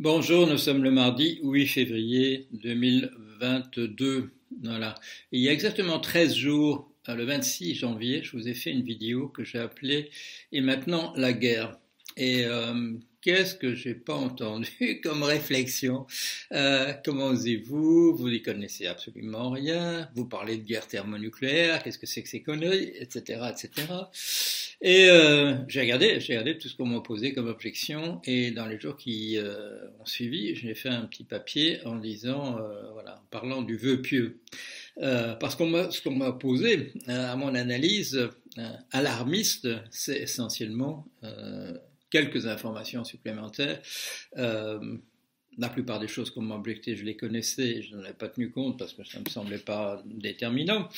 Bonjour, nous sommes le mardi 8 février 2022. Voilà. il y a exactement 13 jours, euh, le 26 janvier, je vous ai fait une vidéo que j'ai appelée Et maintenant la guerre. Et euh, qu'est-ce que j'ai pas entendu comme réflexion? Euh, Comment osez-vous? Vous n'y connaissez absolument rien. Vous parlez de guerre thermonucléaire. Qu'est-ce que c'est que ces conneries, etc., etc. Et euh, j'ai regardé, j'ai regardé tout ce qu'on m'a posé comme objection, et dans les jours qui euh, ont suivi, j'ai fait un petit papier en disant, euh, voilà, en parlant du vœu pieux, parce qu'on m'a, ce qu'on m'a posé, à mon analyse alarmiste, c'est essentiellement quelques informations supplémentaires la plupart des choses qu'on m'a objecté, je les connaissais, je n'en ai pas tenu compte parce que ça ne me semblait pas déterminant.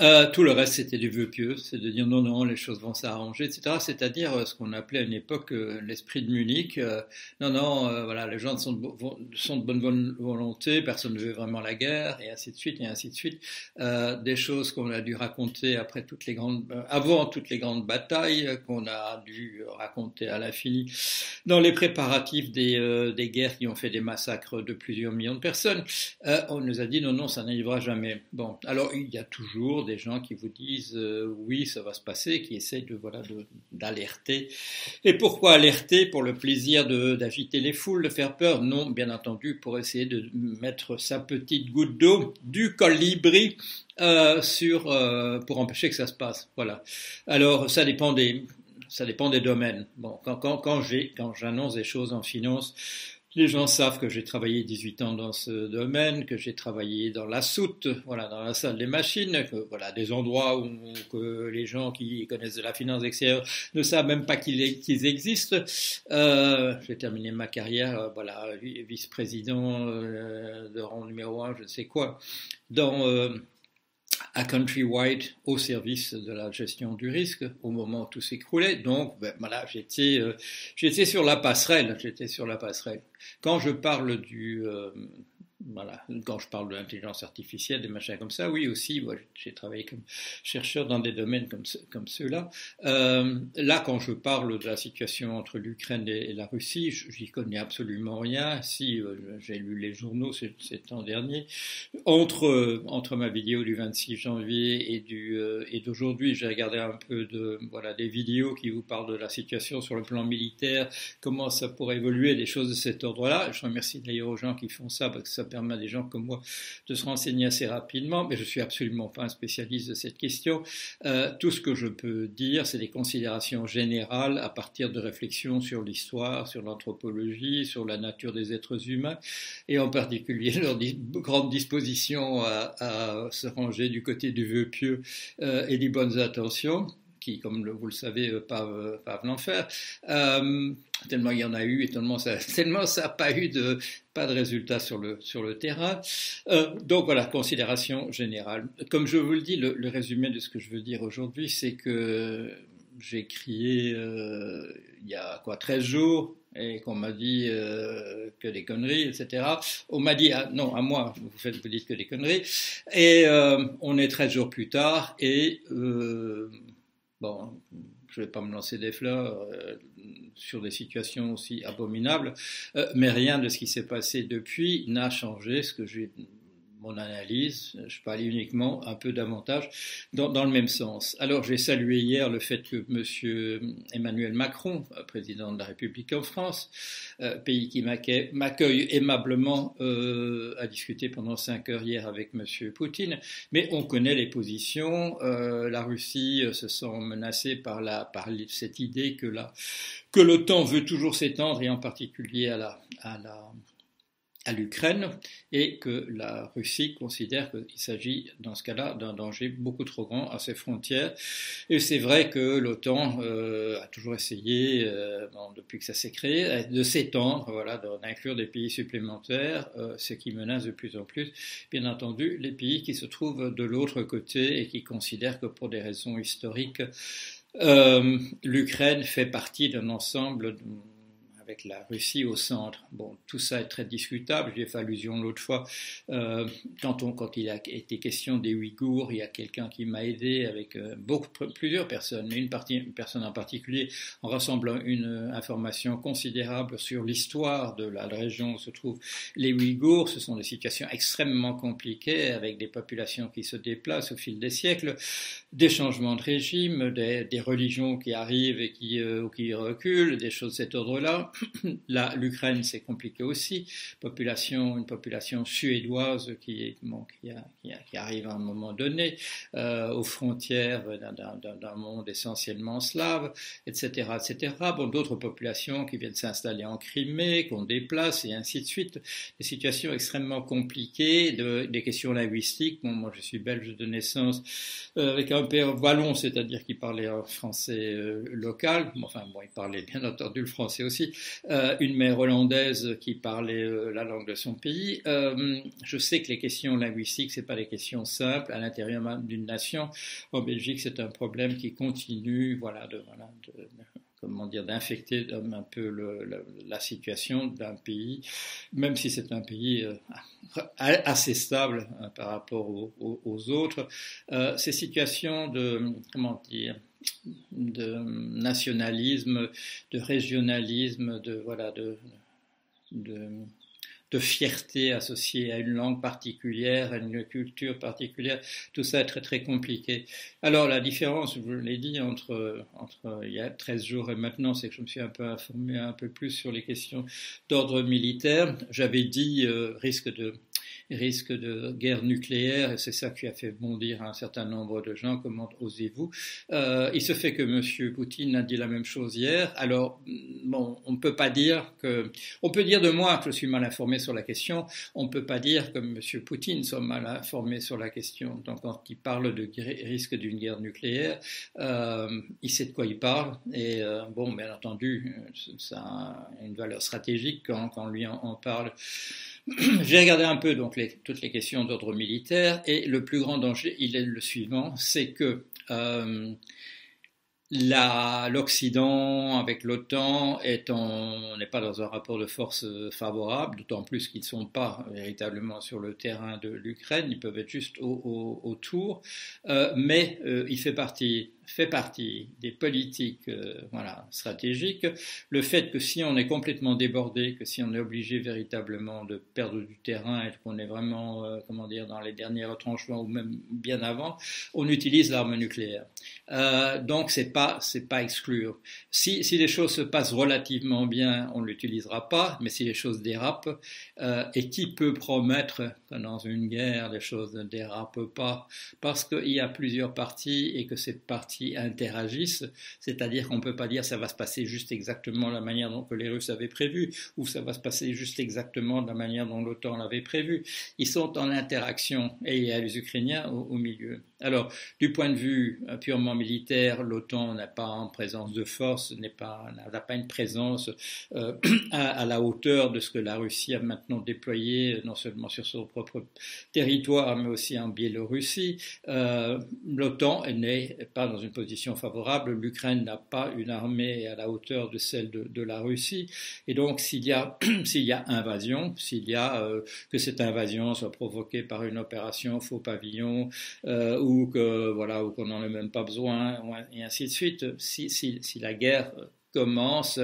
Euh, tout le reste, c'était du vœu pieux, c'est de dire non, non, les choses vont s'arranger, etc. C'est-à-dire euh, ce qu'on appelait à une époque euh, l'esprit de Munich. Euh, non, non, euh, voilà, les gens sont de, bonne volonté, personne ne veut vraiment la guerre, et ainsi de suite, et ainsi de suite. des choses qu'on a dû raconter après toutes les grandes, avant toutes les grandes batailles, qu'on a dû raconter à l'infini dans les préparatifs des, des guerres qui ont fait des massacres de plusieurs millions de personnes. Euh, on nous a dit non, non, ça n'arrivera jamais. Bon, alors il y a toujours des gens qui vous disent euh, oui, ça va se passer, qui essayent de voilà d'alerter. Et pourquoi alerter? Pour le plaisir d'agiter les foules, de faire peur? Non, bien entendu, pour essayer de mettre sa petite goutte d'eau du colibri euh, sur pour empêcher que ça se passe. Voilà. Alors ça dépend des ça dépend des domaines. Bon, quand, quand, quand j'annonce des choses en finance, les gens savent que j'ai travaillé 18 ans dans ce domaine, que j'ai travaillé dans la soute, voilà, dans la salle des machines, que, voilà, des endroits où que les gens qui connaissent de la finance extérieure ne savent même pas qu'ils existent. Euh, j'ai terminé ma carrière, euh, voilà, vice-président euh, de rang numéro un, je ne sais quoi, dans euh, à Countrywide au service de la gestion du risque au moment où tout s'écroulait. Donc, ben, voilà, j'étais, euh, j'étais sur la passerelle, j'étais sur la passerelle. Quand je parle du, euh, voilà, quand je parle de l'intelligence artificielle, des machins comme ça, oui aussi, j'ai travaillé comme chercheur dans des domaines comme, comme ceux-là. Euh, là, quand je parle de la situation entre l'Ukraine et, la Russie, j'y connais absolument rien. Si euh, j'ai lu les journaux ces, temps dernier, entre entre ma vidéo du 26 janvier et du euh, et d'aujourd'hui, j'ai regardé un peu de voilà des vidéos qui vous parlent de la situation sur le plan militaire, comment ça pourrait évoluer, des choses de cet ordre-là. Je remercie d'ailleurs aux gens qui font ça parce que ça permet à des gens comme moi de se renseigner assez rapidement, mais je suis absolument pas un spécialiste de cette question. Euh, tout ce que je peux dire, c'est des considérations générales à partir de réflexions sur l'histoire, sur l'anthropologie, sur la nature des êtres humains, et en particulier leur grande disposition à, à, se ranger du côté du vœu pieux euh, et des bonnes intentions qui, comme vous le savez, euh, pavent, pavent l'enfer. Euh, tellement il y en a eu et tellement ça, n'a pas eu de pas de résultat sur le sur le terrain. Euh, donc voilà, considération générale. Comme je vous le dis, le, résumé de ce que je veux dire aujourd'hui, c'est que j'ai crié euh, il y a quoi 13 jours et qu'on m'a dit euh, que des conneries, etc. On m'a dit, ah, non, à moi, vous, faites, vous dites que des conneries. Et euh, on est 13 jours plus tard et euh, Bon, je ne vais pas me lancer des fleurs euh, sur des situations aussi abominables, euh, mais rien de ce qui s'est passé depuis n'a changé ce que j'ai mon analyse, je aller uniquement un peu davantage dans, le même sens. Alors j'ai salué hier le fait que M. Emmanuel Macron, président de la République en France, euh, pays qui m'accueille aimablement, euh, a discuté pendant cinq heures hier avec M. Poutine, mais on connaît les positions. Euh, la Russie se sent menacée par, cette idée que l'OTAN veut toujours s'étendre, et en particulier à la, à la à l'Ukraine et que la Russie considère qu'il s'agit dans ce cas-là d'un danger beaucoup trop grand à ses frontières. Et c'est vrai que l'OTAN euh, a toujours essayé, euh, bon, depuis que ça s'est créé, de s'étendre, voilà, d'inclure des pays supplémentaires, euh, ce qui menace de plus en plus, bien entendu, les pays qui se trouvent de l'autre côté et qui considèrent que pour des raisons historiques, euh, l'Ukraine fait partie d'un ensemble la Russie au centre. Bon, tout ça est très discutable. J'ai fait allusion l'autre fois euh, quand, on, quand il a été question des Ouïghours, il y a quelqu'un qui m'a aidé avec euh, beaucoup, plusieurs personnes, mais une, personne en particulier en rassemblant une information considérable sur l'histoire de la région où se trouvent les Ouïghours. Ce sont des situations extrêmement compliquées avec des populations qui se déplacent au fil des siècles, des changements de régime, des, des religions qui arrivent et qui, euh, qui reculent, des choses de cet ordre-là. L'Ukraine, c'est compliqué aussi. Population, une population suédoise qui, bon, qui, a, qui, a, qui, arrive à un moment donné euh, aux frontières d'un monde essentiellement slave, etc., etc. Bon, d'autres populations qui viennent s'installer en Crimée, qu'on déplace, et ainsi de suite. Des situations extrêmement compliquées, de, des questions linguistiques. Bon, moi, je suis belge de naissance, euh, avec un père wallon, c'est-à-dire qui parlait un français euh, local. Enfin, bon, il parlait bien entendu le français aussi. Euh, une mère hollandaise qui parlait euh, la langue de son pays. Euh, je sais que les questions linguistiques, c'est pas des questions simples à l'intérieur d'une nation. En Belgique, c'est un problème qui continue, voilà, de, comment dire, d'infecter un peu la, situation d'un pays, même si c'est un pays assez stable hein, par rapport aux, autres. Ces situations de, comment dire, de nationalisme, de régionalisme, de voilà, de, de fierté associée à une langue particulière, à une culture particulière, tout ça est très très compliqué. Alors la différence, je vous l'ai dit, entre, entre il y a 13 jours et maintenant, c'est que je me suis un peu informé un peu plus sur les questions d'ordre militaire. J'avais dit euh, risque de risque de guerre nucléaire, et c'est ça qui a fait bondir un certain nombre de gens, comment osez-vous? Euh, Il se fait que M. Poutine a dit la même chose hier, alors bon, on ne peut pas dire que... On peut dire de moi que je suis mal informé sur la question, on ne peut pas dire que M. Poutine soit mal informé sur la question. Donc quand il parle de risque d'une guerre nucléaire, euh, il sait de quoi il parle, et euh, bon, bien entendu, ça a une valeur stratégique quand, quand lui en, en parle. J'ai regardé un peu donc toutes les questions d'ordre militaire et le plus grand danger, il est le suivant, c'est que euh, l'Occident avec l'OTAN n'est pas dans un rapport de force favorable, d'autant plus qu'ils ne sont pas véritablement sur le terrain de l'Ukraine, ils peuvent être juste au, au, autour, euh, mais euh, il fait partie fait partie des politiques euh, voilà, stratégiques, le fait que si on est complètement débordé, que si on est obligé véritablement de perdre du terrain et qu'on est vraiment, euh, comment dire, dans les derniers retranchements ou même bien avant, on utilise l'arme nucléaire. Euh, donc c'est pas pas exclure. Si, si les choses se passent relativement bien, on ne l'utilisera pas, mais si les choses dérapent, et qui peut promettre que dans une guerre les choses ne dérapent pas, parce qu'il y a plusieurs parties et que ces parties interagissent, c'est-à-dire qu'on ne peut pas dire ça va se passer juste exactement de la manière dont les Russes avaient prévu, ou ça va se passer juste exactement de la manière dont l'OTAN l'avait prévu. Ils sont en interaction et il y a les Ukrainiens au milieu. Alors, du point de vue euh, purement militaire, l'OTAN n'a pas en présence de force, n'a pas, une présence euh, à, la hauteur de ce que la Russie a maintenant déployé, non seulement sur son propre territoire, mais aussi en Biélorussie. Euh, L'OTAN n'est pas dans une position favorable. L'Ukraine n'a pas une armée à la hauteur de celle de, la Russie. Et donc, s'il y a, invasion, s'il y a euh, que cette invasion soit provoquée par une opération faux pavillon euh, ou ou voilà ou qu'on n'en a même pas besoin et ainsi de suite. Si, si, si la guerre commence,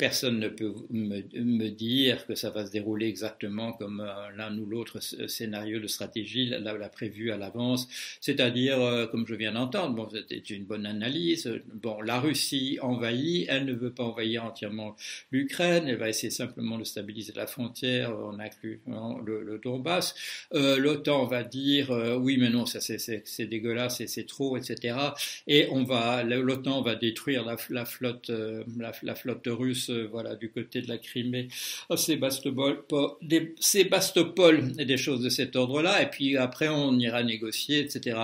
personne ne peut me, me, dire que ça va se dérouler exactement comme euh, l'un ou l'autre scénario de stratégie l'a prévu à l'avance, c'est-à-dire, euh, comme je viens d'entendre, bon, c'était une bonne analyse, bon, la Russie envahit, elle ne veut pas envahir entièrement l'Ukraine, elle va essayer simplement de stabiliser la frontière, on inclut hein, le, le, Donbass, euh, l'OTAN va dire, euh, oui, mais non, ça c'est dégueulasse, c'est trop, etc., et on va, l'OTAN va détruire la, flotte, euh, la, la flotte russe voilà, du côté de la Crimée, oh, Sébastopol, des, Sébastopol et des choses de cet ordre-là, et puis après on ira négocier, etc.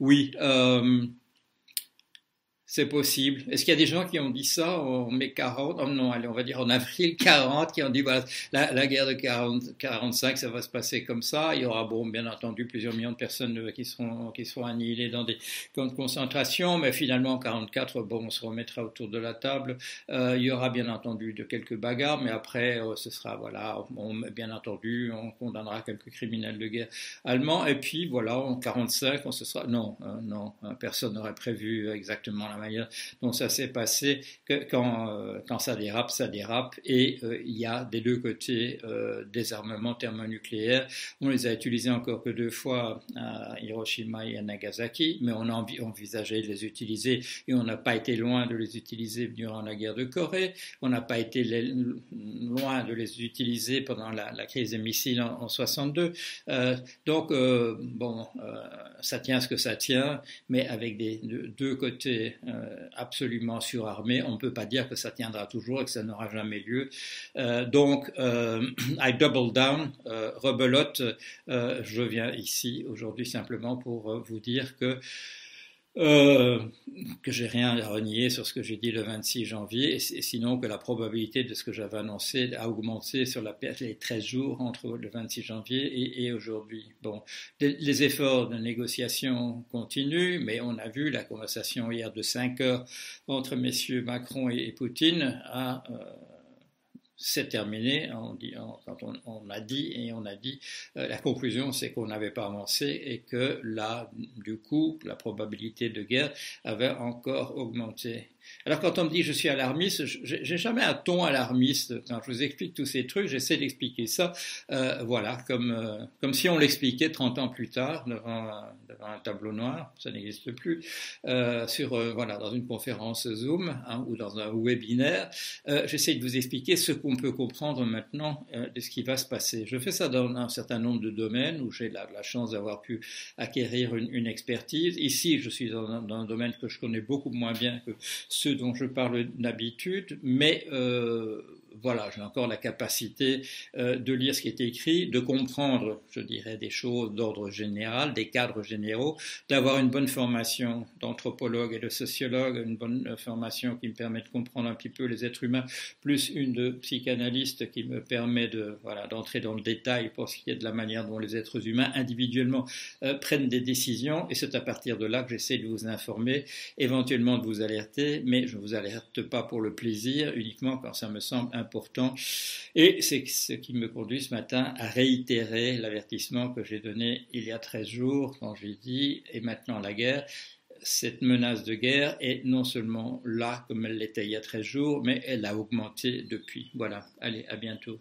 Oui, euh, c'est possible. Est-ce qu'il y a des gens qui ont dit ça en mai 40 oh Non, allez, on va dire en avril 40, qui ont dit voilà, la, guerre de 40, 45, ça va se passer comme ça. Il y aura, bon, bien entendu, plusieurs millions de personnes euh, qui seront, qui seront annihilées dans des camps de concentration, mais finalement, en 44, bon, on se remettra autour de la table. Euh, il y aura bien entendu de quelques bagarres, mais après, euh, ce sera, voilà, bien entendu, on condamnera quelques criminels de guerre allemands. Et puis, voilà, en 45, on se sera, non, non, personne n'aurait prévu exactement la manière dont ça s'est passé, que quand, euh, quand ça dérape, ça dérape, et euh, il y a des deux côtés euh, des armements thermonucléaires. On les a utilisés encore que deux fois à Hiroshima et à Nagasaki, mais on a envisagé de les utiliser et on n'a pas été loin de les utiliser durant la guerre de Corée. On n'a pas été loin de les utiliser pendant la, crise des missiles en, en 62. donc, bon, ça tient ce que ça tient, mais avec des deux côtés absolument surarmé, on ne peut pas dire que ça tiendra toujours et que ça n'aura jamais lieu. Euh, donc, euh, I double down, rebelote. je viens ici aujourd'hui simplement pour vous dire que euh, que j'ai rien à renier sur ce que j'ai dit le 26 janvier, et, sinon que la probabilité de ce que j'avais annoncé a augmenté sur la, les 13 jours entre le 26 janvier et, aujourd'hui. Bon, les, efforts de négociation continuent, mais on a vu la conversation hier de 5 heures entre messieurs Macron et, Poutine a euh, c'est terminé. On dit, quand on, a dit et on a dit, euh, la conclusion c'est qu'on n'avait pas avancé et que là, du coup, la probabilité de guerre avait encore augmenté. Alors quand on me dit je suis alarmiste, j'ai jamais un ton alarmiste. Je vous explique tous ces trucs, j'essaie d'expliquer ça, euh, voilà, comme, euh, comme si on l'expliquait 30 ans plus tard devant, devant un tableau noir, ça n'existe plus, euh, sur, voilà, dans une conférence Zoom hein, ou dans un webinaire. J'essaie de vous expliquer ce qu'on peut comprendre maintenant de ce qui va se passer. Je fais ça dans un certain nombre de domaines où j'ai la, chance d'avoir pu acquérir une, une, expertise. Ici, je suis dans un, dans un domaine que je connais beaucoup moins bien que ceux dont je parle d'habitude, mais euh, voilà, j'ai encore la capacité euh, de lire ce qui est écrit, de comprendre, je dirais, des choses d'ordre général, des cadres généraux, d'avoir une bonne formation d'anthropologue et de sociologue, une bonne formation qui me permet de comprendre un petit peu les êtres humains, plus une de psychanalyste qui me permet de voilà d'entrer dans le détail pour ce qui est de la manière dont les êtres humains individuellement euh, prennent des décisions. Et c'est à partir de là que j'essaie de vous informer, éventuellement de vous alerter, mais je ne vous alerte pas pour le plaisir, uniquement quand ça me semble important. Et c'est ce qui me conduit ce matin à réitérer l'avertissement que j'ai donné il y a 13 jours quand j'ai dit, et maintenant la guerre, cette menace de guerre est non seulement là comme elle l'était il y a 13 jours, mais elle a augmenté depuis. Voilà, allez, à bientôt.